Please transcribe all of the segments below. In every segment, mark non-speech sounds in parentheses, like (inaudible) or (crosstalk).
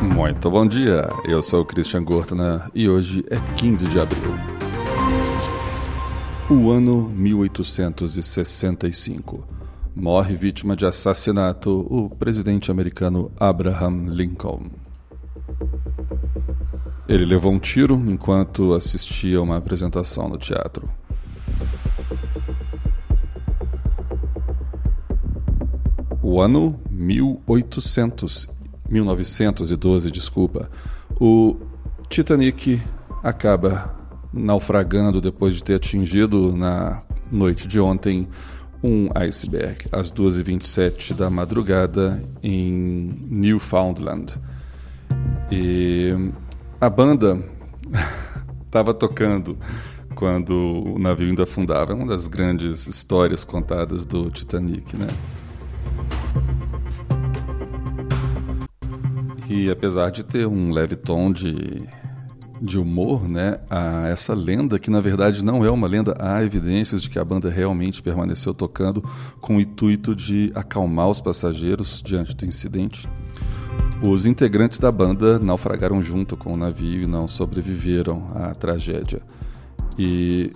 Muito bom dia, eu sou o Christian Gortner e hoje é 15 de abril. O ano 1865. Morre vítima de assassinato o presidente americano Abraham Lincoln. Ele levou um tiro enquanto assistia uma apresentação no teatro. O ano 1800 1912, desculpa, o Titanic acaba naufragando depois de ter atingido na noite de ontem um iceberg às 2h27 da madrugada em Newfoundland. E a banda (laughs) estava tocando quando o navio ainda afundava. É uma das grandes histórias contadas do Titanic, né? E apesar de ter um leve tom de, de humor, né, a essa lenda, que na verdade não é uma lenda, há evidências de que a banda realmente permaneceu tocando com o intuito de acalmar os passageiros diante do incidente. Os integrantes da banda naufragaram junto com o navio e não sobreviveram à tragédia. E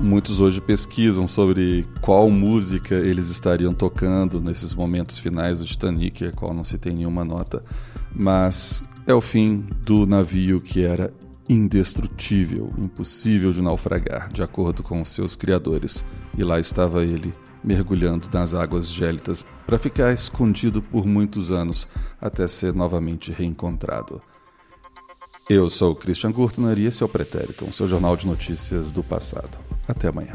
muitos hoje pesquisam sobre qual música eles estariam tocando nesses momentos finais do Titanic, a qual não se tem nenhuma nota mas é o fim do navio que era indestrutível, impossível de naufragar, de acordo com seus criadores. E lá estava ele, mergulhando nas águas gélidas para ficar escondido por muitos anos até ser novamente reencontrado. Eu sou Christian Gurtner e esse é o Pretérito, seu jornal de notícias do passado. Até amanhã.